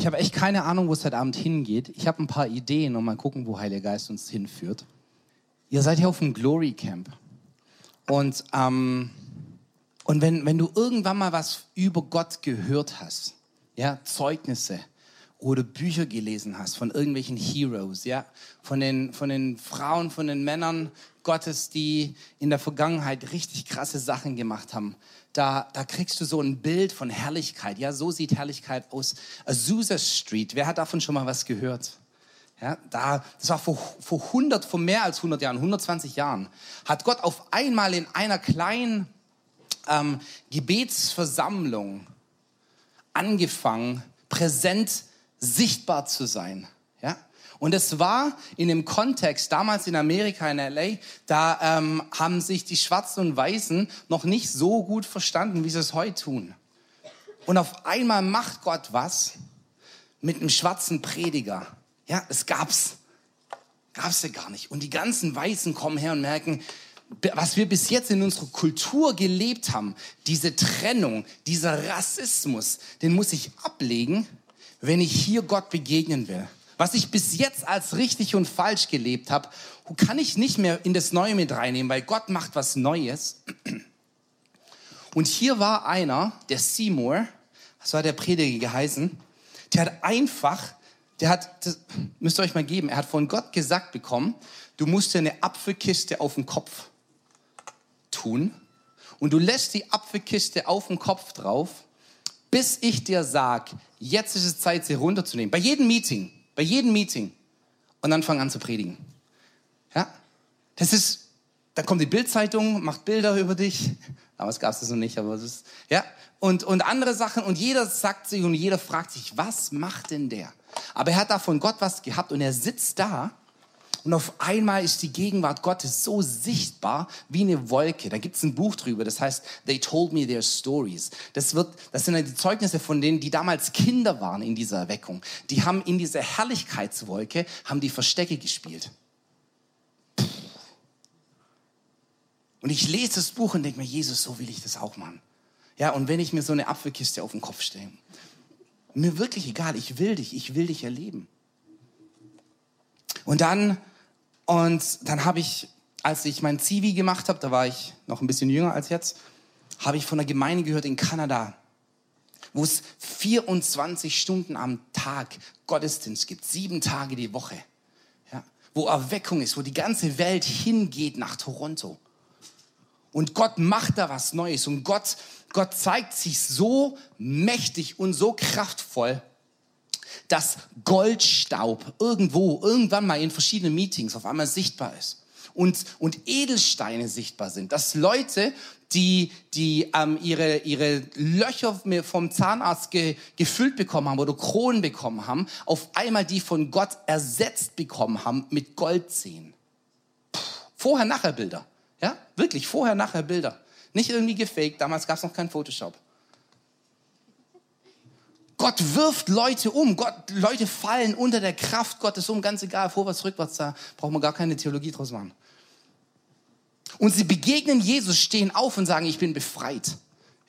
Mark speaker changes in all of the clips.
Speaker 1: Ich habe echt keine Ahnung, wo es heute Abend hingeht. Ich habe ein paar Ideen und mal gucken, wo Heiliger Geist uns hinführt. Ihr seid hier auf dem Glory Camp. Und, ähm, und wenn, wenn du irgendwann mal was über Gott gehört hast, ja, Zeugnisse oder Bücher gelesen hast von irgendwelchen Heroes, ja, von den, von den Frauen, von den Männern Gottes, die in der Vergangenheit richtig krasse Sachen gemacht haben, da, da kriegst du so ein Bild von Herrlichkeit. Ja, so sieht Herrlichkeit aus. Azusa Street, wer hat davon schon mal was gehört? Ja, da, das war vor, vor 100, vor mehr als 100 Jahren, 120 Jahren, hat Gott auf einmal in einer kleinen ähm, Gebetsversammlung angefangen, präsent, sichtbar zu sein. Und es war in dem Kontext, damals in Amerika, in LA, da ähm, haben sich die Schwarzen und Weißen noch nicht so gut verstanden, wie sie es heute tun. Und auf einmal macht Gott was mit einem schwarzen Prediger. Ja, es gab's. Gab's ja gar nicht. Und die ganzen Weißen kommen her und merken, was wir bis jetzt in unserer Kultur gelebt haben, diese Trennung, dieser Rassismus, den muss ich ablegen, wenn ich hier Gott begegnen will was ich bis jetzt als richtig und falsch gelebt habe, kann ich nicht mehr in das Neue mit reinnehmen, weil Gott macht was Neues. Und hier war einer, der Seymour, so hat der Prediger geheißen, der hat einfach, der hat, das müsst ihr euch mal geben, er hat von Gott gesagt bekommen, du musst dir eine Apfelkiste auf den Kopf tun und du lässt die Apfelkiste auf den Kopf drauf, bis ich dir sag, jetzt ist es Zeit, sie runterzunehmen. Bei jedem Meeting. Bei jedem Meeting. Und dann fangen an zu predigen. Ja? Das ist, da kommt die Bildzeitung, macht Bilder über dich. Damals gab es das noch nicht, aber es ist, ja. Und, und andere Sachen. Und jeder sagt sich und jeder fragt sich, was macht denn der? Aber er hat da von Gott was gehabt und er sitzt da und auf einmal ist die Gegenwart Gottes so sichtbar wie eine Wolke. Da gibt es ein Buch drüber, das heißt They Told Me Their Stories. Das, wird, das sind die Zeugnisse von denen, die damals Kinder waren in dieser Erweckung. Die haben in dieser Herrlichkeitswolke, haben die Verstecke gespielt. Und ich lese das Buch und denke mir, Jesus, so will ich das auch machen. Ja, und wenn ich mir so eine Apfelkiste auf den Kopf stelle, mir wirklich egal, ich will dich, ich will dich erleben. Und dann und dann habe ich, als ich mein Zivi gemacht habe, da war ich noch ein bisschen jünger als jetzt, habe ich von einer Gemeinde gehört in Kanada, wo es 24 Stunden am Tag Gottesdienst gibt, sieben Tage die Woche, ja, wo Erweckung ist, wo die ganze Welt hingeht nach Toronto. Und Gott macht da was Neues und Gott, Gott zeigt sich so mächtig und so kraftvoll, dass Goldstaub irgendwo, irgendwann mal in verschiedenen Meetings auf einmal sichtbar ist. Und, und Edelsteine sichtbar sind. Dass Leute, die, die ähm, ihre, ihre Löcher vom Zahnarzt ge, gefüllt bekommen haben oder Kronen bekommen haben, auf einmal die von Gott ersetzt bekommen haben mit Goldzähnen. Vorher-Nachher-Bilder. Ja, wirklich, Vorher-Nachher-Bilder. Nicht irgendwie gefaked, damals gab es noch kein Photoshop. Gott wirft Leute um. Gott, Leute fallen unter der Kraft Gottes um. Ganz egal, vorwärts, rückwärts, da braucht man gar keine Theologie draus machen. Und sie begegnen Jesus, stehen auf und sagen, ich bin befreit.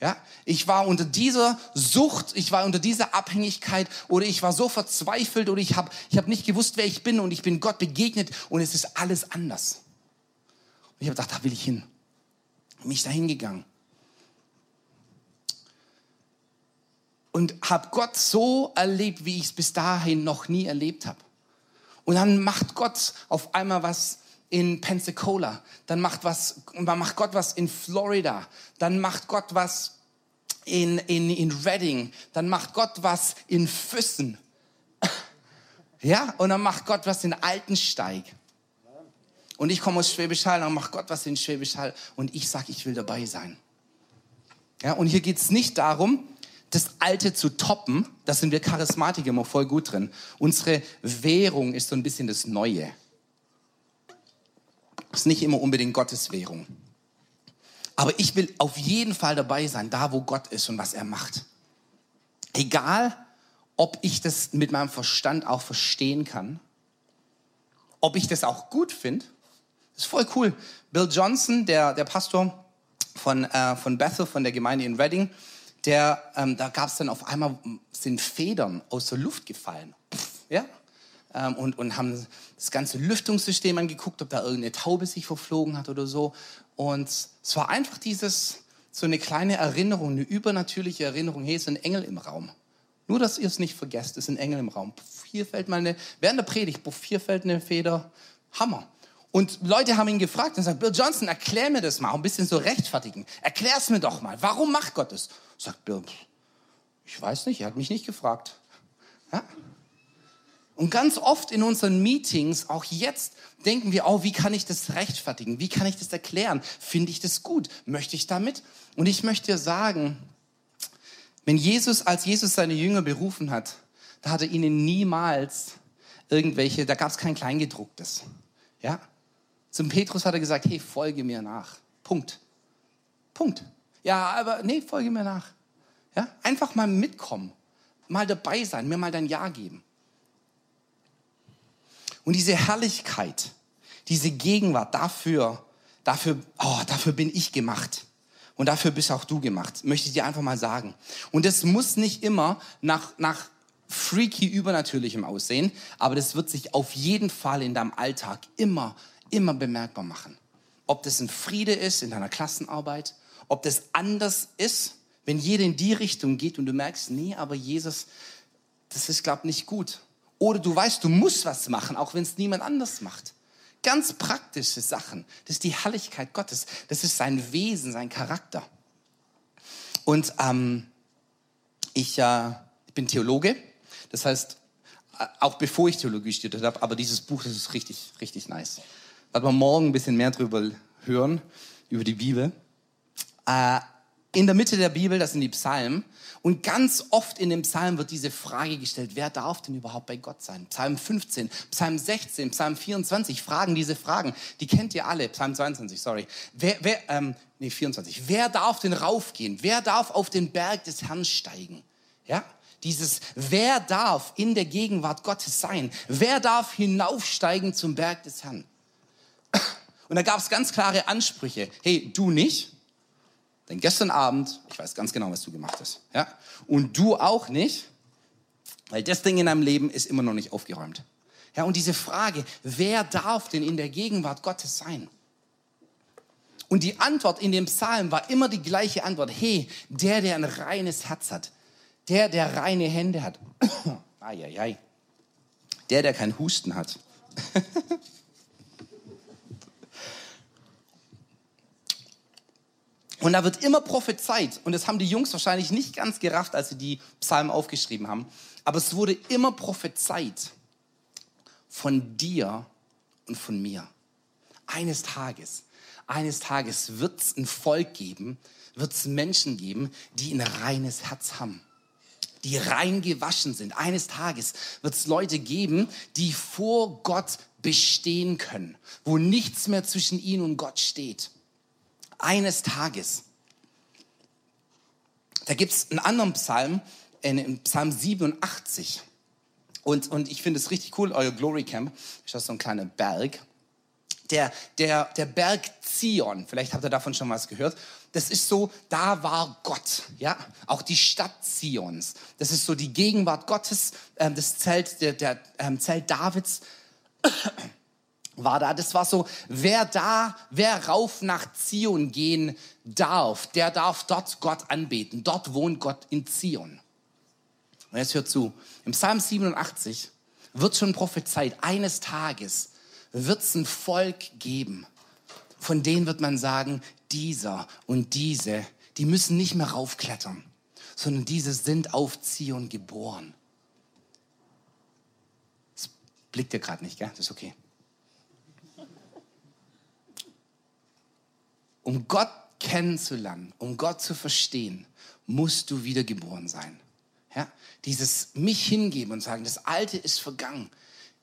Speaker 1: Ja, ich war unter dieser Sucht, ich war unter dieser Abhängigkeit oder ich war so verzweifelt oder ich habe ich hab nicht gewusst, wer ich bin und ich bin Gott begegnet und es ist alles anders. Und ich habe gedacht, da will ich hin. Mich dahin gegangen. Und habe Gott so erlebt, wie ich es bis dahin noch nie erlebt habe. Und dann macht Gott auf einmal was in Pensacola, dann macht was, dann macht Gott was in Florida, dann macht Gott was in, in, in Reading, dann macht Gott was in Füssen. Ja, und dann macht Gott was in Altensteig. Und ich komme aus Schwäbisch Hall, dann macht Gott was in Schwäbisch Hall und ich sage, ich will dabei sein. Ja, und hier geht es nicht darum, das Alte zu toppen, da sind wir Charismatiker immer voll gut drin. Unsere Währung ist so ein bisschen das Neue. Ist nicht immer unbedingt Gottes Währung. Aber ich will auf jeden Fall dabei sein, da wo Gott ist und was er macht. Egal, ob ich das mit meinem Verstand auch verstehen kann, ob ich das auch gut finde. Ist voll cool. Bill Johnson, der, der Pastor von, äh, von Bethel, von der Gemeinde in Reading, der, ähm, da gab es dann auf einmal, sind Federn aus der Luft gefallen. Pff, ja? Ähm, und, und haben das ganze Lüftungssystem angeguckt, ob da irgendeine Taube sich verflogen hat oder so. Und es war einfach dieses, so eine kleine Erinnerung, eine übernatürliche Erinnerung. Hey, es ein Engel im Raum. Nur, dass ihr es nicht vergesst, es ein Engel im Raum. Puff, hier fällt mal eine, während der Predigt, puff, hier fällt eine Feder. Hammer. Und Leute haben ihn gefragt und gesagt, Bill Johnson, erklär mir das mal, ein bisschen so rechtfertigen. Erklär es mir doch mal. Warum macht Gott das? Sagt Bill, ich weiß nicht, er hat mich nicht gefragt. Ja? Und ganz oft in unseren Meetings, auch jetzt, denken wir, oh, wie kann ich das rechtfertigen? Wie kann ich das erklären? Finde ich das gut? Möchte ich damit? Und ich möchte dir sagen, wenn Jesus, als Jesus seine Jünger berufen hat, da hat er ihnen niemals irgendwelche, da gab es kein Kleingedrucktes. Ja? Zum Petrus hat er gesagt, hey, folge mir nach. Punkt. Punkt. Ja, aber nee, folge mir nach. Ja? Einfach mal mitkommen, mal dabei sein, mir mal dein Ja geben. Und diese Herrlichkeit, diese Gegenwart, dafür, dafür, oh, dafür bin ich gemacht. Und dafür bist auch du gemacht, möchte ich dir einfach mal sagen. Und das muss nicht immer nach, nach freaky übernatürlichem aussehen, aber das wird sich auf jeden Fall in deinem Alltag immer, immer bemerkbar machen. Ob das ein Friede ist in deiner Klassenarbeit, ob das anders ist, wenn jeder in die Richtung geht und du merkst, nee, aber Jesus, das ist, glaube ich, nicht gut. Oder du weißt, du musst was machen, auch wenn es niemand anders macht. Ganz praktische Sachen. Das ist die Herrlichkeit Gottes. Das ist sein Wesen, sein Charakter. Und ähm, ich, äh, bin Theologe. Das heißt, äh, auch bevor ich Theologie studiert habe, aber dieses Buch, das ist richtig, richtig nice. Da wir morgen ein bisschen mehr drüber hören, über die Bibel. Äh, in der Mitte der Bibel, das sind die Psalmen. Und ganz oft in dem Psalm wird diese Frage gestellt, wer darf denn überhaupt bei Gott sein? Psalm 15, Psalm 16, Psalm 24 fragen diese Fragen. Die kennt ihr alle. Psalm 22, sorry. Wer, wer, ähm, nee, 24. Wer darf denn raufgehen? Wer darf auf den Berg des Herrn steigen? Ja? Dieses, wer darf in der Gegenwart Gottes sein? Wer darf hinaufsteigen zum Berg des Herrn? Und da gab es ganz klare Ansprüche. Hey, du nicht denn gestern Abend, ich weiß ganz genau, was du gemacht hast. Ja? Und du auch nicht, weil das Ding in deinem Leben ist immer noch nicht aufgeräumt. Ja, und diese Frage, wer darf denn in der Gegenwart Gottes sein? Und die Antwort in dem Psalm war immer die gleiche Antwort. Hey, der, der ein reines Herz hat, der, der reine Hände hat, ai, der, der kein Husten hat. Und da wird immer prophezeit. Und das haben die Jungs wahrscheinlich nicht ganz gerafft, als sie die Psalmen aufgeschrieben haben. Aber es wurde immer prophezeit von dir und von mir. Eines Tages, eines Tages wird es ein Volk geben, wird es Menschen geben, die ein reines Herz haben, die rein gewaschen sind. Eines Tages wird es Leute geben, die vor Gott bestehen können, wo nichts mehr zwischen ihnen und Gott steht eines Tages. Da gibt es einen anderen Psalm, in Psalm 87. Und, und ich finde es richtig cool, euer Glory Camp, ist das so ein kleiner Berg. Der, der, der Berg Zion, vielleicht habt ihr davon schon was gehört. Das ist so, da war Gott, ja, auch die Stadt Zions. Das ist so die Gegenwart Gottes, äh, das Zelt, der, der ähm, Zelt Davids war da. Das war so, wer da, wer rauf nach Zion gehen darf, der darf dort Gott anbeten. Dort wohnt Gott in Zion. Und jetzt hört zu. Im Psalm 87 wird schon prophezeit, eines Tages wird es ein Volk geben, von denen wird man sagen, dieser und diese, die müssen nicht mehr raufklettern, sondern diese sind auf Zion geboren. Das blickt ihr gerade nicht, gell? Das ist okay. Um Gott kennenzulernen, um Gott zu verstehen, musst du wiedergeboren sein. Ja? Dieses mich hingeben und sagen, das Alte ist vergangen.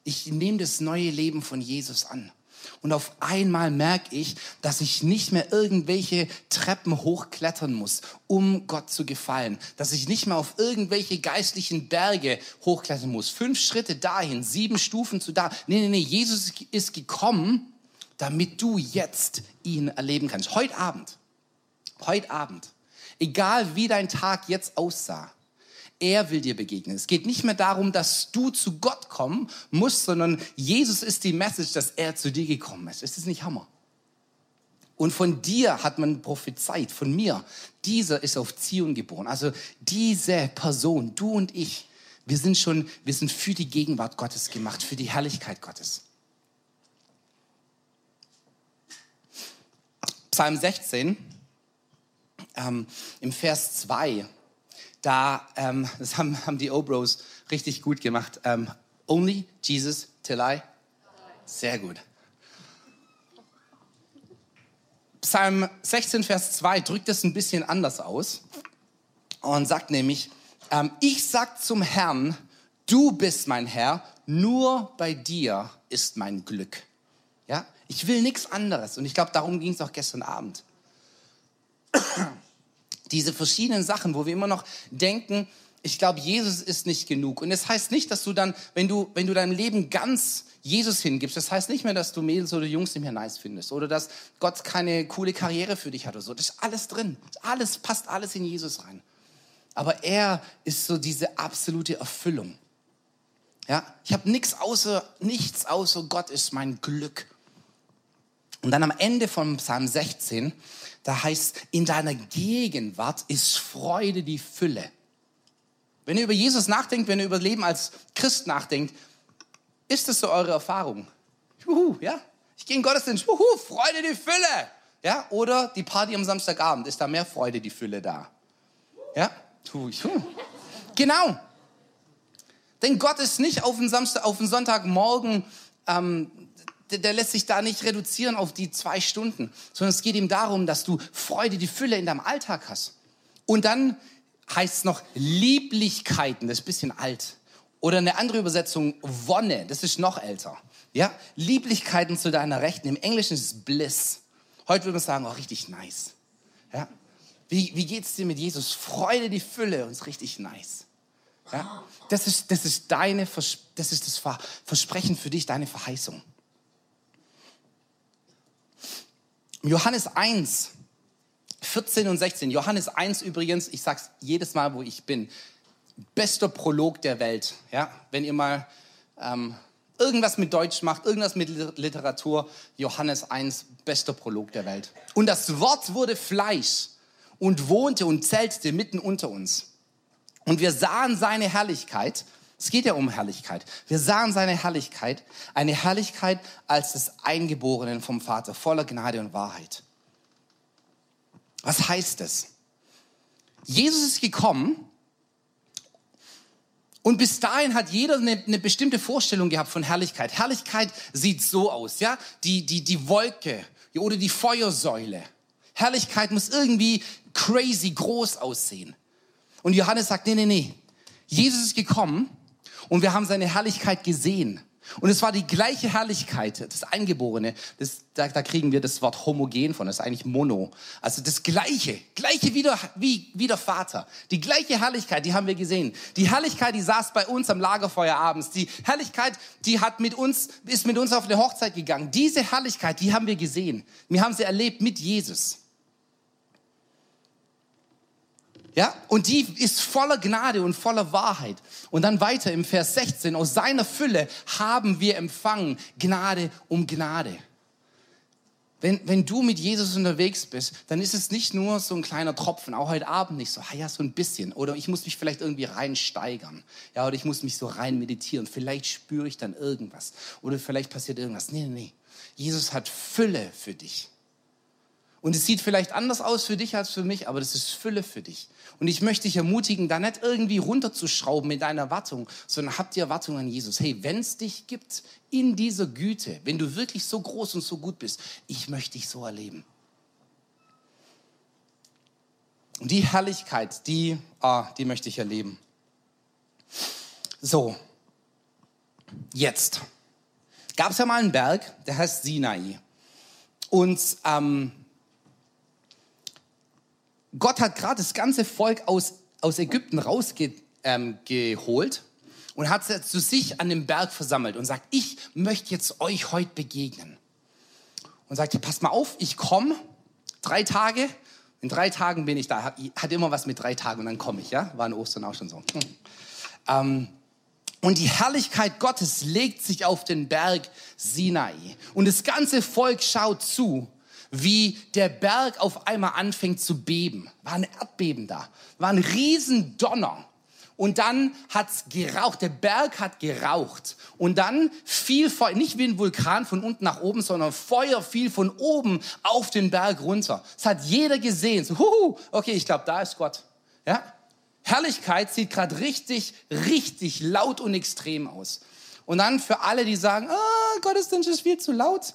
Speaker 1: Ich nehme das neue Leben von Jesus an. Und auf einmal merke ich, dass ich nicht mehr irgendwelche Treppen hochklettern muss, um Gott zu gefallen. Dass ich nicht mehr auf irgendwelche geistlichen Berge hochklettern muss. Fünf Schritte dahin, sieben Stufen zu da. Nee, nee, nee, Jesus ist gekommen, damit du jetzt ihn erleben kannst. Heute Abend, heute Abend Egal wie dein Tag jetzt aussah. Er will dir begegnen. Es geht nicht mehr darum, dass du zu Gott kommen musst, sondern Jesus ist die Message, dass er zu dir gekommen ist. Ist das nicht Hammer? Und von dir hat man prophezeit, von mir. Dieser ist auf Zion geboren. Also diese Person, du und ich, wir sind schon, wir sind für die Gegenwart Gottes gemacht, für die Herrlichkeit Gottes. Psalm 16, ähm, im Vers 2 da, ähm, das haben, haben die Obros richtig gut gemacht. Ähm, Only Jesus till I. Sehr gut. Psalm 16, Vers 2 drückt es ein bisschen anders aus und sagt nämlich, ähm, ich sag zum Herrn, du bist mein Herr, nur bei dir ist mein Glück. Ja, ich will nichts anderes und ich glaube, darum ging es auch gestern Abend diese verschiedenen Sachen, wo wir immer noch denken, ich glaube, Jesus ist nicht genug. Und das heißt nicht, dass du dann, wenn du, wenn du dein Leben ganz Jesus hingibst, das heißt nicht mehr, dass du Mädels oder Jungs nicht mehr nice findest oder dass Gott keine coole Karriere für dich hat oder so. Das ist alles drin. Alles passt alles in Jesus rein. Aber er ist so diese absolute Erfüllung. Ja, ich habe nichts außer nichts außer Gott ist mein Glück. Und dann am Ende von Psalm 16 da heißt, in deiner Gegenwart ist Freude die Fülle. Wenn ihr über Jesus nachdenkt, wenn ihr über Leben als Christ nachdenkt, ist das so eure Erfahrung? Juhu, ja? Ich gehe in Gottesdienst, juhu, Freude die Fülle. Ja? Oder die Party am Samstagabend, ist da mehr Freude die Fülle da? Ja? Genau. Denn Gott ist nicht auf den, Samstag, auf den Sonntagmorgen ähm, der, lässt sich da nicht reduzieren auf die zwei Stunden, sondern es geht ihm darum, dass du Freude, die Fülle in deinem Alltag hast. Und dann heißt es noch Lieblichkeiten, das ist ein bisschen alt. Oder eine andere Übersetzung, Wonne, das ist noch älter. Ja, Lieblichkeiten zu deiner Rechten. Im Englischen ist es Bliss. Heute würde man sagen, oh, richtig nice. Ja, wie, wie geht's dir mit Jesus? Freude, die Fülle und ist richtig nice. Ja, das ist, das ist deine, das ist das Versprechen für dich, deine Verheißung. Johannes 1, 14 und 16. Johannes 1 übrigens, ich sag's jedes Mal, wo ich bin, bester Prolog der Welt. Ja, wenn ihr mal ähm, irgendwas mit Deutsch macht, irgendwas mit Literatur, Johannes 1, bester Prolog der Welt. Und das Wort wurde Fleisch und wohnte und zeltete mitten unter uns. Und wir sahen seine Herrlichkeit es geht ja um Herrlichkeit. Wir sahen seine Herrlichkeit, eine Herrlichkeit als des Eingeborenen vom Vater, voller Gnade und Wahrheit. Was heißt das? Jesus ist gekommen und bis dahin hat jeder eine, eine, bestimmte Vorstellung gehabt von Herrlichkeit. Herrlichkeit sieht so aus, ja? Die, die, die Wolke oder die Feuersäule. Herrlichkeit muss irgendwie crazy groß aussehen. Und Johannes sagt, nee, nee, nee. Jesus ist gekommen und wir haben seine Herrlichkeit gesehen. Und es war die gleiche Herrlichkeit, das Eingeborene, das, da, da kriegen wir das Wort homogen von, das ist eigentlich mono. Also das gleiche, gleiche wie der, wie, wie der Vater. Die gleiche Herrlichkeit, die haben wir gesehen. Die Herrlichkeit, die saß bei uns am Lagerfeuer abends. Die Herrlichkeit, die hat mit uns, ist mit uns auf eine Hochzeit gegangen. Diese Herrlichkeit, die haben wir gesehen. Wir haben sie erlebt mit Jesus. Ja, und die ist voller Gnade und voller Wahrheit. Und dann weiter im Vers 16, aus seiner Fülle haben wir empfangen Gnade um Gnade. Wenn, wenn du mit Jesus unterwegs bist, dann ist es nicht nur so ein kleiner Tropfen, auch heute Abend nicht so, ah ja, so ein bisschen. Oder ich muss mich vielleicht irgendwie reinsteigern. Ja, oder ich muss mich so rein meditieren. Vielleicht spüre ich dann irgendwas. Oder vielleicht passiert irgendwas. Nee, nee, nee. Jesus hat Fülle für dich. Und es sieht vielleicht anders aus für dich als für mich, aber das ist Fülle für dich. Und ich möchte dich ermutigen, da nicht irgendwie runterzuschrauben mit deiner Erwartung, sondern hab die Erwartung an Jesus. Hey, wenn es dich gibt in dieser Güte, wenn du wirklich so groß und so gut bist, ich möchte dich so erleben. Und die Herrlichkeit, die, ah, die möchte ich erleben. So, jetzt gab es ja mal einen Berg, der heißt Sinai. Und ähm, Gott hat gerade das ganze Volk aus, aus Ägypten rausgeholt ähm, und hat es zu sich an dem Berg versammelt und sagt, ich möchte jetzt euch heute begegnen. Und sagt, passt mal auf, ich komme drei Tage, In drei Tagen bin ich da. Hat immer was mit drei Tagen und dann komme ich, ja? War in Ostern auch schon so. Hm. Ähm, und die Herrlichkeit Gottes legt sich auf den Berg Sinai. Und das ganze Volk schaut zu, wie der Berg auf einmal anfängt zu beben. War ein Erdbeben da. War ein Riesendonner. Und dann hat's geraucht. Der Berg hat geraucht. Und dann fiel Feuer, nicht wie ein Vulkan von unten nach oben, sondern Feuer fiel von oben auf den Berg runter. Das hat jeder gesehen. So, huhu, okay, ich glaube, da ist Gott. Ja? Herrlichkeit sieht gerade richtig, richtig laut und extrem aus. Und dann für alle, die sagen, ah, Gottesdienst ist viel zu laut,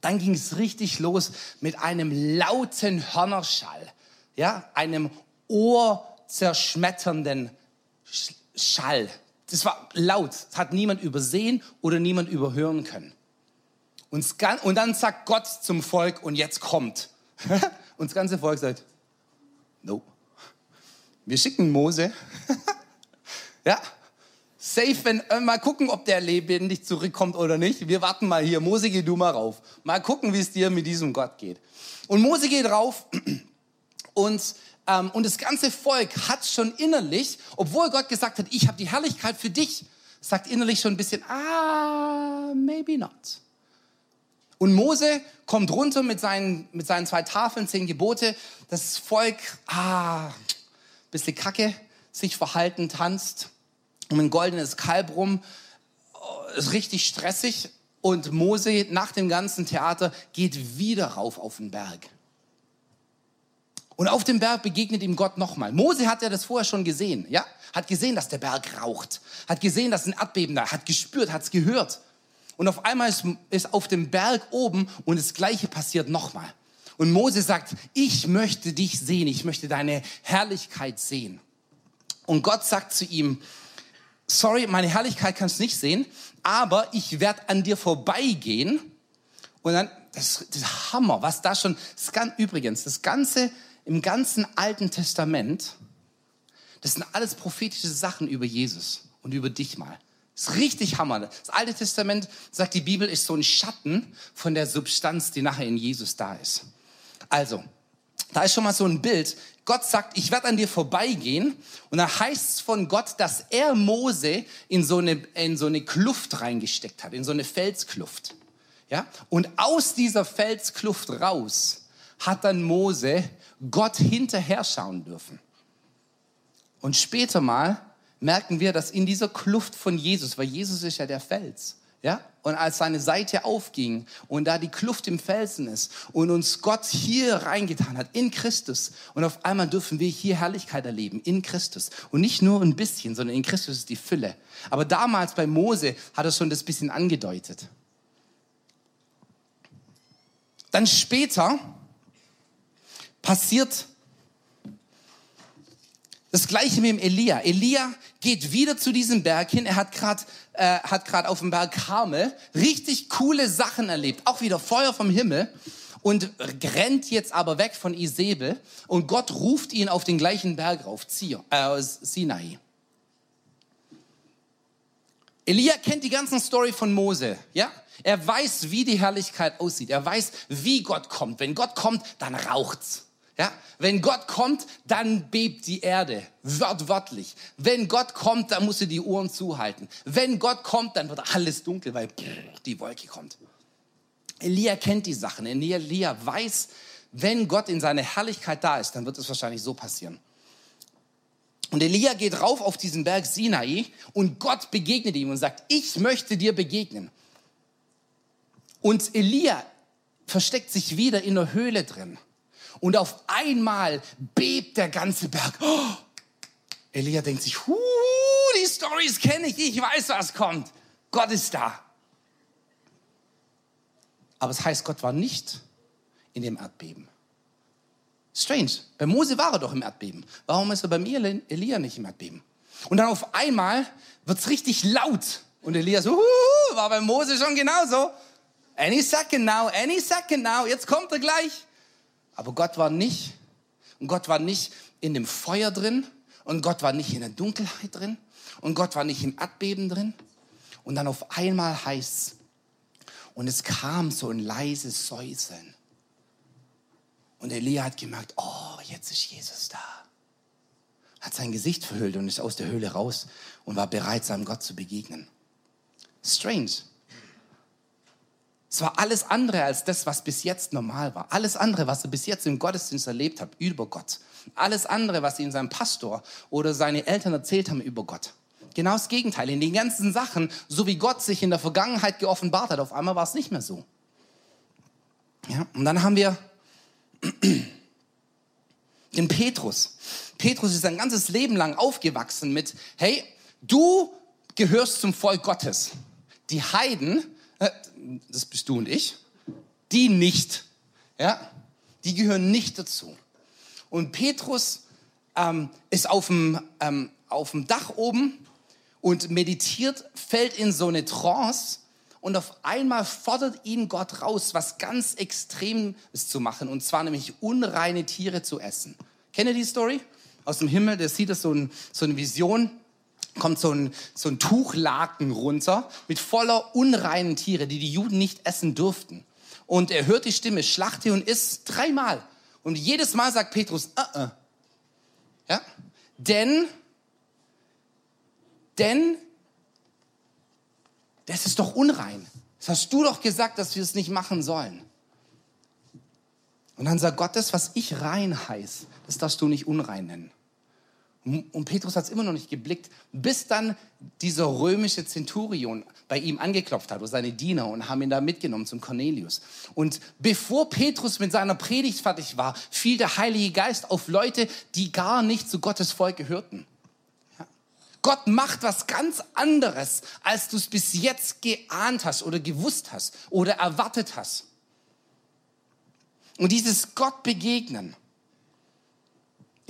Speaker 1: dann ging es richtig los mit einem lauten Hörnerschall, ja, einem Ohr zerschmetternden Schall. Das war laut. Das hat niemand übersehen oder niemand überhören können. Und, dann sagt Gott zum Volk, und jetzt kommt. Und das ganze Volk sagt, no. Wir schicken Mose. ja, safe, wenn, äh, mal gucken, ob der lebendig zurückkommt oder nicht. Wir warten mal hier. Mose, geh du mal rauf. Mal gucken, wie es dir mit diesem Gott geht. Und Mose geht rauf und ähm, und das ganze Volk hat schon innerlich, obwohl Gott gesagt hat, ich habe die Herrlichkeit für dich, sagt innerlich schon ein bisschen, ah, maybe not. Und Mose kommt runter mit seinen, mit seinen zwei Tafeln, zehn Gebote. Das Volk, ah, bisschen kacke, sich verhalten, tanzt um ein goldenes Kalb rum. Oh, ist richtig stressig. Und Mose nach dem ganzen Theater geht wieder rauf auf den Berg. Und auf dem Berg begegnet ihm Gott nochmal. Mose hat ja das vorher schon gesehen, ja? Hat gesehen, dass der Berg raucht. Hat gesehen, dass ein Erdbeben da, hat gespürt, hat es gehört. Und auf einmal ist, ist auf dem Berg oben und das Gleiche passiert nochmal. Und Mose sagt, ich möchte dich sehen, ich möchte deine Herrlichkeit sehen. Und Gott sagt zu ihm, sorry, meine Herrlichkeit kannst du nicht sehen, aber ich werde an dir vorbeigehen. Und dann, das, das Hammer, was da schon, das kann, übrigens, das ganze im ganzen Alten Testament, das sind alles prophetische Sachen über Jesus und über dich mal. Das ist richtig Hammer. Das Alte Testament, sagt die Bibel, ist so ein Schatten von der Substanz, die nachher in Jesus da ist. Also, da ist schon mal so ein Bild. Gott sagt, ich werde an dir vorbeigehen. Und da heißt es von Gott, dass er Mose in so eine, in so eine Kluft reingesteckt hat, in so eine Felskluft. Ja? Und aus dieser Felskluft raus hat dann Mose Gott hinterher schauen dürfen. Und später mal merken wir, dass in dieser Kluft von Jesus, weil Jesus ist ja der Fels, ja, und als seine Seite aufging und da die Kluft im Felsen ist und uns Gott hier reingetan hat in Christus und auf einmal dürfen wir hier Herrlichkeit erleben in Christus und nicht nur ein bisschen, sondern in Christus ist die Fülle. Aber damals bei Mose hat er schon das bisschen angedeutet. Dann später passiert das gleiche mit dem Elia. Elia geht wieder zu diesem Berg hin. Er hat gerade äh, hat gerade auf dem Berg Karmel richtig coole Sachen erlebt, auch wieder Feuer vom Himmel und rennt jetzt aber weg von Isabel und Gott ruft ihn auf den gleichen Berg rauf, Zion, äh, Sinai. Elia kennt die ganzen Story von Mose, ja? Er weiß, wie die Herrlichkeit aussieht. Er weiß, wie Gott kommt. Wenn Gott kommt, dann raucht's. Ja, wenn Gott kommt, dann bebt die Erde, wörtlich. Wenn Gott kommt, dann musst du die Ohren zuhalten. Wenn Gott kommt, dann wird alles dunkel, weil die Wolke kommt. Elia kennt die Sachen. Elia weiß, wenn Gott in seiner Herrlichkeit da ist, dann wird es wahrscheinlich so passieren. Und Elia geht rauf auf diesen Berg Sinai und Gott begegnet ihm und sagt, ich möchte dir begegnen. Und Elia versteckt sich wieder in der Höhle drin. Und auf einmal bebt der ganze Berg. Oh, Elia denkt sich, huh, die Stories kenne ich, ich weiß, was kommt. Gott ist da. Aber es heißt, Gott war nicht in dem Erdbeben. Strange. Bei Mose war er doch im Erdbeben. Warum ist er beim Elia nicht im Erdbeben? Und dann auf einmal wird es richtig laut. Und Elia so, war bei Mose schon genauso. Any second now, any second now, jetzt kommt er gleich. Aber Gott war nicht, und Gott war nicht in dem Feuer drin, und Gott war nicht in der Dunkelheit drin, und Gott war nicht im Erdbeben drin. Und dann auf einmal heißt es, und es kam so ein leises Säuseln. Und Elia hat gemerkt, oh, jetzt ist Jesus da. Hat sein Gesicht verhüllt und ist aus der Höhle raus und war bereit, seinem Gott zu begegnen. Strange. Es war alles andere als das, was bis jetzt normal war. Alles andere, was er bis jetzt im Gottesdienst erlebt hat, über Gott. Alles andere, was ihm sein Pastor oder seine Eltern erzählt haben über Gott. Genau das Gegenteil. In den ganzen Sachen, so wie Gott sich in der Vergangenheit geoffenbart hat, auf einmal war es nicht mehr so. Ja, und dann haben wir den Petrus. Petrus ist sein ganzes Leben lang aufgewachsen mit, hey, du gehörst zum Volk Gottes. Die Heiden, das bist du und ich, die nicht. Ja, die gehören nicht dazu. Und Petrus ähm, ist auf dem, ähm, auf dem Dach oben und meditiert, fällt in so eine Trance und auf einmal fordert ihn Gott raus, was ganz Extremes zu machen, und zwar nämlich unreine Tiere zu essen. Kennt ihr die Story? Aus dem Himmel, der sieht das so, ein, so eine Vision, kommt so ein, so ein Tuchlaken runter mit voller unreinen Tiere, die die Juden nicht essen durften. Und er hört die Stimme, schlachte und isst dreimal. Und jedes Mal sagt Petrus, uh -uh. ja, denn, denn das ist doch unrein. Das hast du doch gesagt, dass wir es nicht machen sollen. Und dann sagt Gott, das, was ich rein heiß, das darfst du nicht unrein nennen. Und Petrus hat es immer noch nicht geblickt, bis dann dieser römische Zenturion bei ihm angeklopft hat, oder seine Diener, und haben ihn da mitgenommen zum Cornelius. Und bevor Petrus mit seiner Predigt fertig war, fiel der Heilige Geist auf Leute, die gar nicht zu Gottes Volk gehörten. Gott macht was ganz anderes, als du es bis jetzt geahnt hast oder gewusst hast oder erwartet hast. Und dieses Gott begegnen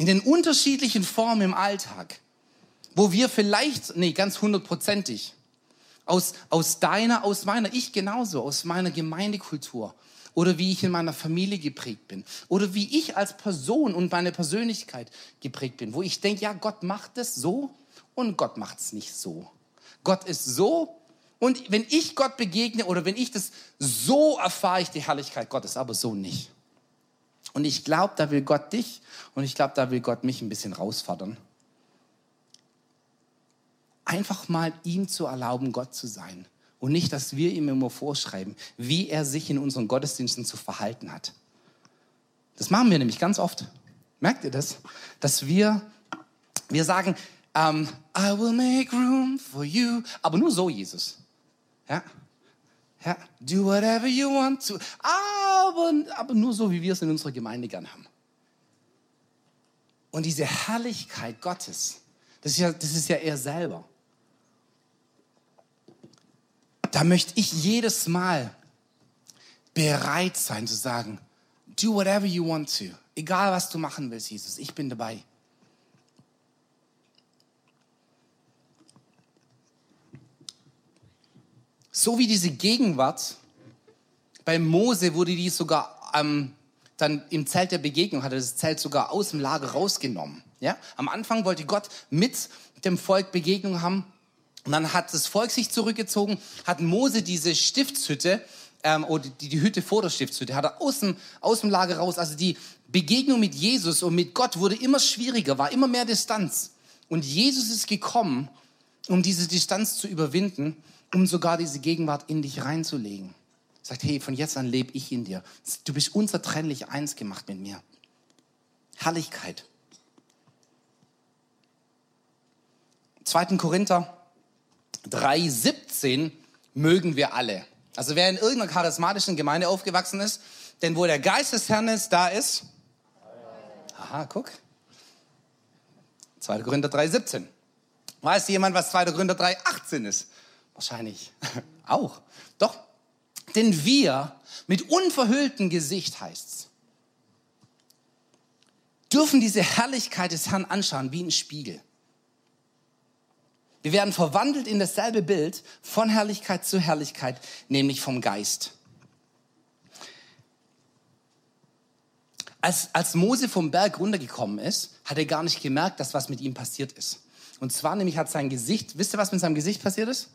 Speaker 1: in den unterschiedlichen Formen im Alltag, wo wir vielleicht, nee, ganz hundertprozentig, aus, aus deiner, aus meiner, ich genauso, aus meiner Gemeindekultur oder wie ich in meiner Familie geprägt bin oder wie ich als Person und meine Persönlichkeit geprägt bin, wo ich denke, ja, Gott macht es so und Gott macht es nicht so. Gott ist so und wenn ich Gott begegne oder wenn ich das so erfahre ich die Herrlichkeit Gottes, aber so nicht. Und ich glaube, da will Gott dich und ich glaube, da will Gott mich ein bisschen rausfordern. Einfach mal ihm zu erlauben, Gott zu sein. Und nicht, dass wir ihm immer vorschreiben, wie er sich in unseren Gottesdiensten zu verhalten hat. Das machen wir nämlich ganz oft. Merkt ihr das? Dass wir, wir sagen, um, I will make room for you. Aber nur so, Jesus. Ja? Ja? Do whatever you want to. Aber, aber nur so, wie wir es in unserer Gemeinde gern haben. Und diese Herrlichkeit Gottes, das ist ja, das ist ja er selber. Da möchte ich jedes Mal bereit sein zu sagen, do whatever you want to. Egal was du machen willst, Jesus, ich bin dabei. So wie diese Gegenwart, bei Mose wurde die sogar ähm, dann im Zelt der Begegnung, hatte das Zelt sogar aus dem Lager rausgenommen. Ja? Am Anfang wollte Gott mit dem Volk Begegnung haben und dann hat das Volk sich zurückgezogen, hat Mose diese Stiftshütte ähm, oder die, die Hütte vor der Stiftshütte, hat er aus dem, aus dem Lager raus. Also die Begegnung mit Jesus und mit Gott wurde immer schwieriger, war immer mehr Distanz. Und Jesus ist gekommen, um diese Distanz zu überwinden um sogar diese Gegenwart in dich reinzulegen. Sagt, hey, von jetzt an lebe ich in dir. Du bist unzertrennlich eins gemacht mit mir. Herrlichkeit. 2. Korinther 3,17 mögen wir alle. Also wer in irgendeiner charismatischen Gemeinde aufgewachsen ist, denn wo der Geist des Herrn ist, da ist. Aha, guck. 2. Korinther 3,17. Weiß jemand, was 2. Korinther 3,18 ist? Wahrscheinlich auch. Doch, denn wir mit unverhülltem Gesicht heißt's, dürfen diese Herrlichkeit des Herrn anschauen wie ein Spiegel. Wir werden verwandelt in dasselbe Bild von Herrlichkeit zu Herrlichkeit, nämlich vom Geist. Als, als Mose vom Berg runtergekommen ist, hat er gar nicht gemerkt, dass was mit ihm passiert ist. Und zwar nämlich hat sein Gesicht, wisst ihr, was mit seinem Gesicht passiert ist?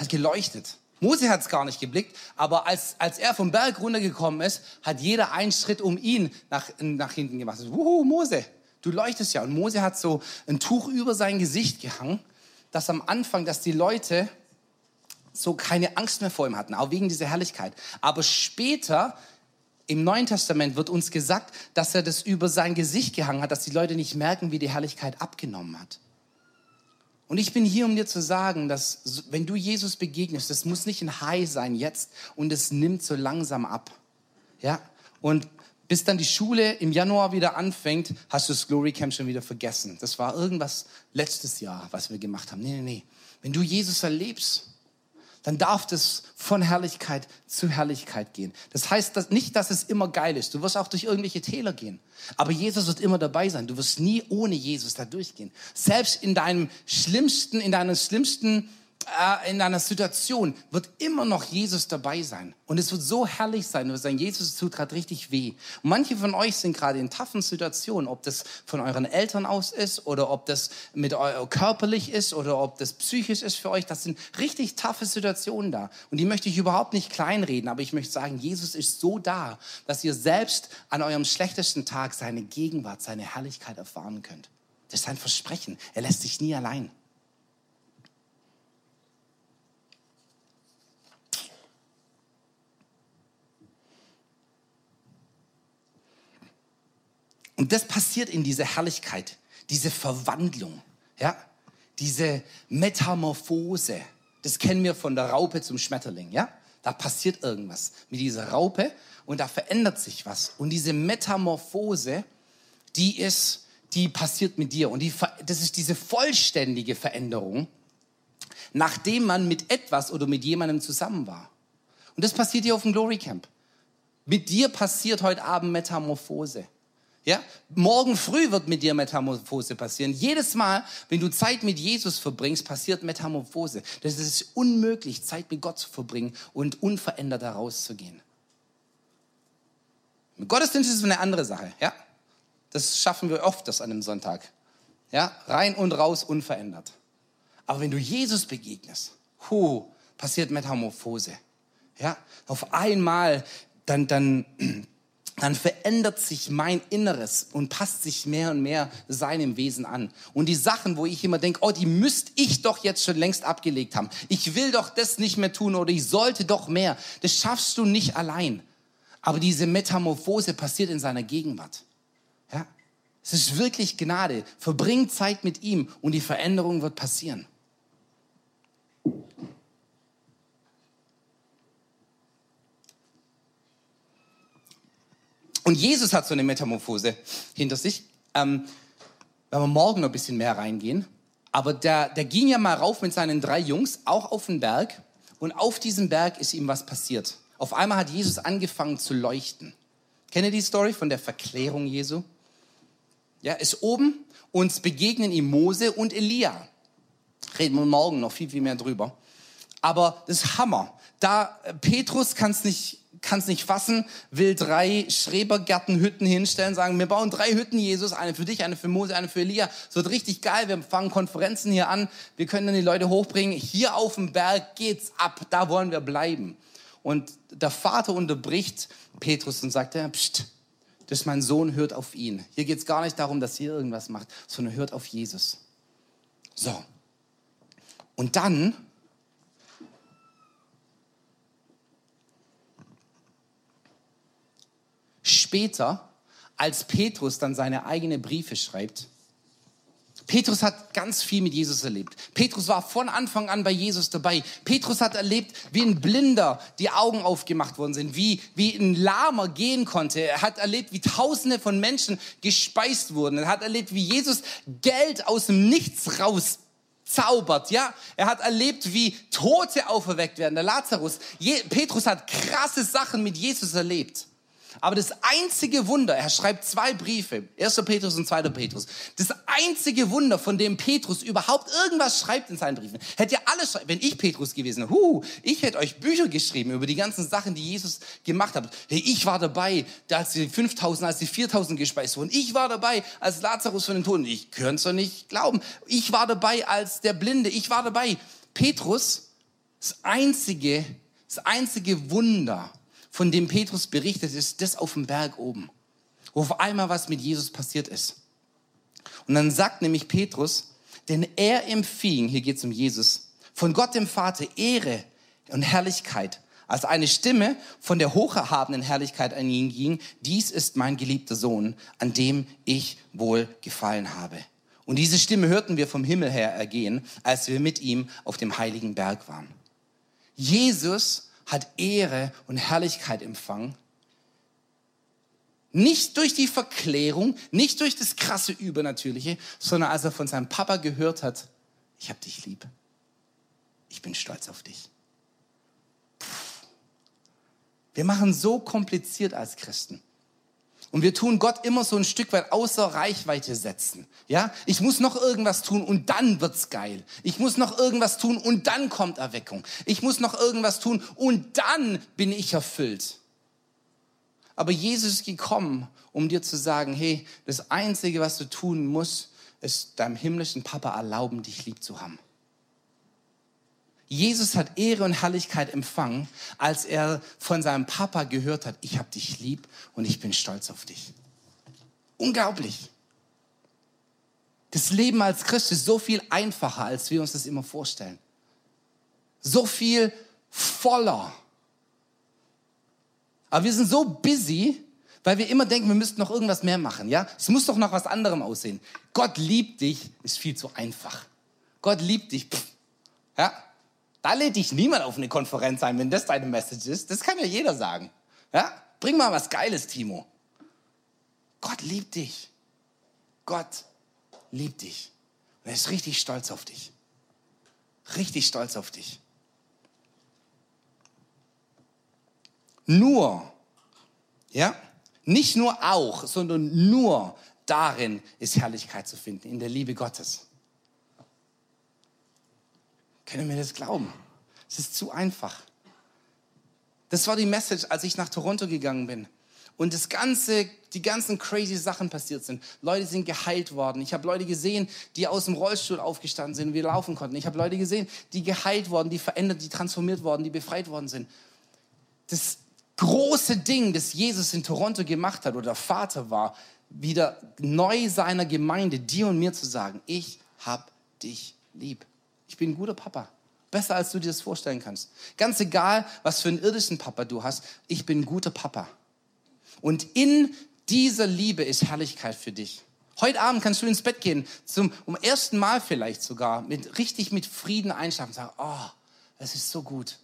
Speaker 1: hat geleuchtet. Mose hat es gar nicht geblickt, aber als, als er vom Berg runtergekommen ist, hat jeder einen Schritt um ihn nach, nach hinten gemacht. Wuhu, Mose, du leuchtest ja. Und Mose hat so ein Tuch über sein Gesicht gehangen, dass am Anfang, dass die Leute so keine Angst mehr vor ihm hatten, auch wegen dieser Herrlichkeit. Aber später im Neuen Testament wird uns gesagt, dass er das über sein Gesicht gehangen hat, dass die Leute nicht merken, wie die Herrlichkeit abgenommen hat. Und ich bin hier, um dir zu sagen, dass wenn du Jesus begegnest, das muss nicht ein High sein jetzt und es nimmt so langsam ab. Ja? Und bis dann die Schule im Januar wieder anfängt, hast du das Glory Camp schon wieder vergessen. Das war irgendwas letztes Jahr, was wir gemacht haben. Nee, nee, nee. Wenn du Jesus erlebst, dann darf das von Herrlichkeit zu Herrlichkeit gehen. Das heißt dass nicht, dass es immer geil ist. Du wirst auch durch irgendwelche Täler gehen. Aber Jesus wird immer dabei sein. Du wirst nie ohne Jesus da durchgehen. Selbst in deinem schlimmsten, in deiner schlimmsten äh, in einer Situation wird immer noch Jesus dabei sein. Und es wird so herrlich sein, sagen, Jesus tut gerade richtig weh. Manche von euch sind gerade in taffen Situationen, ob das von euren Eltern aus ist oder ob das mit euer körperlich ist oder ob das psychisch ist für euch. Das sind richtig taffe Situationen da. Und die möchte ich überhaupt nicht kleinreden, aber ich möchte sagen, Jesus ist so da, dass ihr selbst an eurem schlechtesten Tag seine Gegenwart, seine Herrlichkeit erfahren könnt. Das ist sein Versprechen. Er lässt sich nie allein. Und das passiert in dieser Herrlichkeit, diese Verwandlung, ja, diese Metamorphose. Das kennen wir von der Raupe zum Schmetterling, ja? Da passiert irgendwas mit dieser Raupe und da verändert sich was. Und diese Metamorphose, die ist, die passiert mit dir. Und die, das ist diese vollständige Veränderung, nachdem man mit etwas oder mit jemandem zusammen war. Und das passiert hier auf dem Glory Camp. Mit dir passiert heute Abend Metamorphose. Ja? Morgen früh wird mit dir Metamorphose passieren. Jedes Mal, wenn du Zeit mit Jesus verbringst, passiert Metamorphose. Das ist unmöglich, Zeit mit Gott zu verbringen und unverändert herauszugehen. Mit Gottesdienst ist eine andere Sache. Ja? Das schaffen wir oft, das an einem Sonntag. Ja? Rein und raus, unverändert. Aber wenn du Jesus begegnest, hu, passiert Metamorphose. Ja? Auf einmal, dann, dann dann verändert sich mein Inneres und passt sich mehr und mehr seinem Wesen an. Und die Sachen, wo ich immer denke, oh, die müsste ich doch jetzt schon längst abgelegt haben. Ich will doch das nicht mehr tun oder ich sollte doch mehr. Das schaffst du nicht allein. Aber diese Metamorphose passiert in seiner Gegenwart. Ja? Es ist wirklich Gnade. Verbring Zeit mit ihm und die Veränderung wird passieren. Und Jesus hat so eine Metamorphose hinter sich. Ähm, wenn wir morgen noch ein bisschen mehr reingehen. Aber der, der ging ja mal rauf mit seinen drei Jungs, auch auf den Berg. Und auf diesem Berg ist ihm was passiert. Auf einmal hat Jesus angefangen zu leuchten. Kennt ihr die Story von der Verklärung Jesu? Ja, ist oben uns begegnen ihm Mose und Elia. Reden wir morgen noch viel, viel mehr drüber. Aber das ist Hammer. Da äh, Petrus kann es nicht kann es nicht fassen, will drei Schrebergärtenhütten hinstellen, sagen, wir bauen drei Hütten, Jesus, eine für dich, eine für Mose, eine für Elia. Es wird richtig geil, wir fangen Konferenzen hier an, wir können dann die Leute hochbringen. Hier auf dem Berg geht's ab, da wollen wir bleiben. Und der Vater unterbricht Petrus und sagt, ja, das ist mein Sohn, hört auf ihn. Hier geht's gar nicht darum, dass ihr irgendwas macht, sondern hört auf Jesus. So. Und dann später, als Petrus dann seine eigenen Briefe schreibt, Petrus hat ganz viel mit Jesus erlebt. Petrus war von Anfang an bei Jesus dabei. Petrus hat erlebt, wie ein Blinder die Augen aufgemacht worden sind, wie, wie ein Lahmer gehen konnte. Er hat erlebt, wie Tausende von Menschen gespeist wurden. Er hat erlebt, wie Jesus Geld aus dem Nichts raus zaubert, ja. Er hat erlebt, wie Tote auferweckt werden, der Lazarus. Je Petrus hat krasse Sachen mit Jesus erlebt. Aber das einzige Wunder, er schreibt zwei Briefe, 1. Petrus und 2. Petrus. Das einzige Wunder, von dem Petrus überhaupt irgendwas schreibt in seinen Briefen, hätte ja alles wenn ich Petrus gewesen wäre, huh, ich hätte euch Bücher geschrieben über die ganzen Sachen, die Jesus gemacht hat. Hey, ich war dabei, als die 5000, als die 4000 gespeist wurden. Ich war dabei, als Lazarus von den Toten. Ich könnte es doch nicht glauben. Ich war dabei als der Blinde. Ich war dabei. Petrus Das einzige, das einzige Wunder, von dem Petrus berichtet, ist das auf dem Berg oben, wo auf einmal was mit Jesus passiert ist. Und dann sagt nämlich Petrus, denn er empfing, hier geht es um Jesus, von Gott dem Vater Ehre und Herrlichkeit, als eine Stimme von der hocherhabenen Herrlichkeit an ihn ging, dies ist mein geliebter Sohn, an dem ich wohl gefallen habe. Und diese Stimme hörten wir vom Himmel her ergehen, als wir mit ihm auf dem heiligen Berg waren. Jesus hat Ehre und Herrlichkeit empfangen. Nicht durch die Verklärung, nicht durch das krasse Übernatürliche, sondern als er von seinem Papa gehört hat, ich habe dich lieb. Ich bin stolz auf dich. Wir machen so kompliziert als Christen. Und wir tun Gott immer so ein Stück weit außer Reichweite setzen. Ja, ich muss noch irgendwas tun und dann wird's geil. Ich muss noch irgendwas tun und dann kommt Erweckung. Ich muss noch irgendwas tun und dann bin ich erfüllt. Aber Jesus ist gekommen, um dir zu sagen, hey, das Einzige, was du tun musst, ist deinem himmlischen Papa erlauben, dich lieb zu haben. Jesus hat Ehre und Herrlichkeit empfangen, als er von seinem Papa gehört hat, ich habe dich lieb und ich bin stolz auf dich. Unglaublich. Das Leben als Christ ist so viel einfacher, als wir uns das immer vorstellen. So viel voller. Aber wir sind so busy, weil wir immer denken, wir müssten noch irgendwas mehr machen, ja? Es muss doch noch was anderem aussehen. Gott liebt dich ist viel zu einfach. Gott liebt dich. Pff, ja? Da lädt dich niemand auf eine Konferenz ein, wenn das deine Message ist. Das kann ja jeder sagen. Ja? Bring mal was Geiles, Timo. Gott liebt dich. Gott liebt dich. Und er ist richtig stolz auf dich. Richtig stolz auf dich. Nur, ja, nicht nur auch, sondern nur darin ist Herrlichkeit zu finden, in der Liebe Gottes. Können wir das glauben? Es ist zu einfach. Das war die Message, als ich nach Toronto gegangen bin. Und das ganze, die ganzen crazy Sachen passiert sind. Leute sind geheilt worden. Ich habe Leute gesehen, die aus dem Rollstuhl aufgestanden sind und wir laufen konnten. Ich habe Leute gesehen, die geheilt worden, die verändert, die transformiert worden, die befreit worden sind. Das große Ding, das Jesus in Toronto gemacht hat oder der Vater war, wieder neu seiner Gemeinde, dir und mir zu sagen, ich hab dich lieb. Ich bin ein guter Papa. Besser, als du dir das vorstellen kannst. Ganz egal, was für einen irdischen Papa du hast, ich bin ein guter Papa. Und in dieser Liebe ist Herrlichkeit für dich. Heute Abend kannst du ins Bett gehen, zum um ersten Mal vielleicht sogar, mit, richtig mit Frieden einschlafen und sagen, oh, es ist so gut.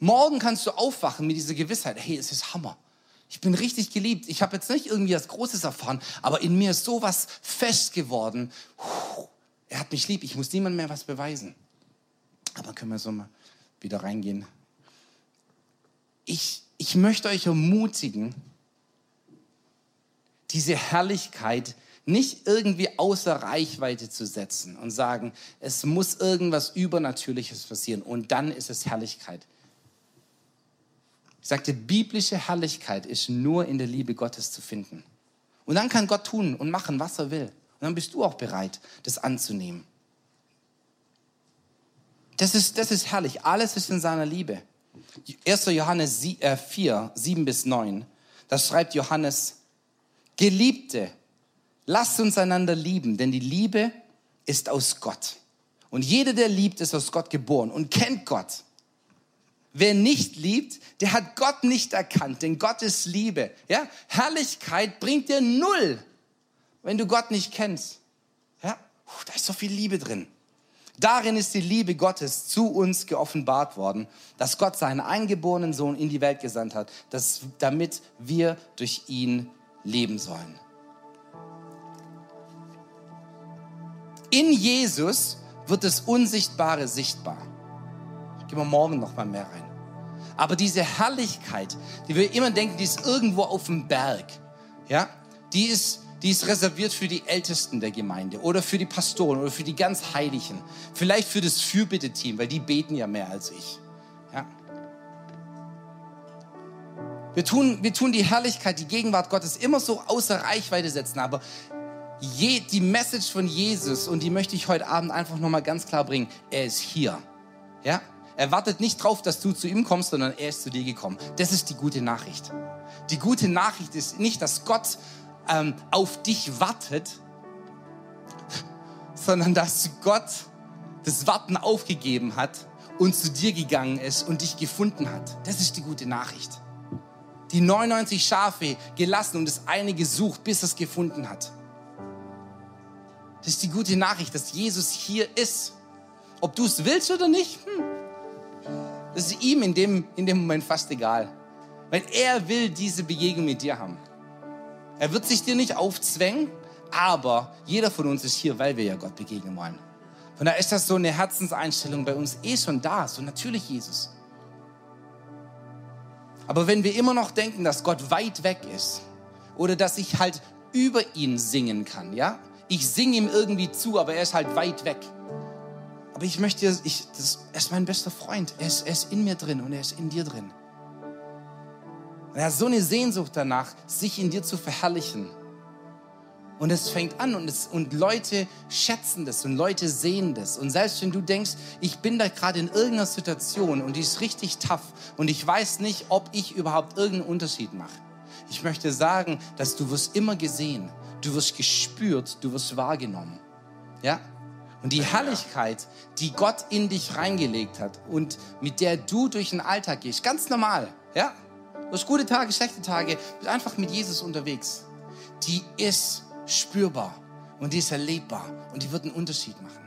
Speaker 1: Morgen kannst du aufwachen mit dieser Gewissheit, hey, es ist Hammer. Ich bin richtig geliebt. Ich habe jetzt nicht irgendwie was Großes erfahren, aber in mir ist sowas fest geworden. Puh, er hat mich lieb, ich muss niemandem mehr was beweisen. Aber können wir so mal wieder reingehen. Ich, ich möchte euch ermutigen, diese Herrlichkeit nicht irgendwie außer Reichweite zu setzen und sagen, es muss irgendwas Übernatürliches passieren und dann ist es Herrlichkeit. Ich sagte, biblische Herrlichkeit ist nur in der Liebe Gottes zu finden. Und dann kann Gott tun und machen, was er will. Dann bist du auch bereit, das anzunehmen. Das ist, das ist herrlich. Alles ist in seiner Liebe. 1. Johannes 4, 7 äh, bis 9. Da schreibt Johannes, Geliebte, lasst uns einander lieben, denn die Liebe ist aus Gott. Und jeder, der liebt, ist aus Gott geboren und kennt Gott. Wer nicht liebt, der hat Gott nicht erkannt, denn Gott ist Liebe. Ja? Herrlichkeit bringt dir null wenn du Gott nicht kennst. Ja, da ist so viel Liebe drin. Darin ist die Liebe Gottes zu uns geoffenbart worden, dass Gott seinen eingeborenen Sohn in die Welt gesandt hat, dass, damit wir durch ihn leben sollen. In Jesus wird das Unsichtbare sichtbar. Gehen wir morgen noch mal mehr rein. Aber diese Herrlichkeit, die wir immer denken, die ist irgendwo auf dem Berg, ja, die ist die ist reserviert für die Ältesten der Gemeinde oder für die Pastoren oder für die ganz Heiligen. Vielleicht für das Fürbitte-Team, weil die beten ja mehr als ich. Ja. Wir tun, wir tun die Herrlichkeit, die Gegenwart Gottes immer so außer Reichweite setzen, aber Je, die Message von Jesus, und die möchte ich heute Abend einfach nochmal ganz klar bringen, er ist hier. Ja? Er wartet nicht drauf, dass du zu ihm kommst, sondern er ist zu dir gekommen. Das ist die gute Nachricht. Die gute Nachricht ist nicht, dass Gott ähm, auf dich wartet, sondern dass Gott das Warten aufgegeben hat und zu dir gegangen ist und dich gefunden hat. Das ist die gute Nachricht. Die 99 Schafe gelassen und das eine gesucht, bis es gefunden hat. Das ist die gute Nachricht, dass Jesus hier ist. Ob du es willst oder nicht, hm. das ist ihm in dem, in dem Moment fast egal. Weil er will diese Begegnung mit dir haben. Er wird sich dir nicht aufzwängen, aber jeder von uns ist hier, weil wir ja Gott begegnen wollen. Von daher ist das so eine Herzenseinstellung bei uns eh schon da, so natürlich Jesus. Aber wenn wir immer noch denken, dass Gott weit weg ist oder dass ich halt über ihn singen kann, ja? Ich singe ihm irgendwie zu, aber er ist halt weit weg. Aber ich möchte, ich, das, er ist mein bester Freund. Er ist, er ist in mir drin und er ist in dir drin. Und er hat so eine Sehnsucht danach, sich in dir zu verherrlichen. Und es fängt an und, es, und Leute schätzen das und Leute sehen das. Und selbst wenn du denkst, ich bin da gerade in irgendeiner Situation und die ist richtig tough und ich weiß nicht, ob ich überhaupt irgendeinen Unterschied mache. Ich möchte sagen, dass du wirst immer gesehen, du wirst gespürt, du wirst wahrgenommen. Ja? Und die Herrlichkeit, die Gott in dich reingelegt hat und mit der du durch den Alltag gehst, ganz normal, ja? Du hast gute Tage, schlechte Tage, bist einfach mit Jesus unterwegs. Die ist spürbar und die ist erlebbar und die wird einen Unterschied machen.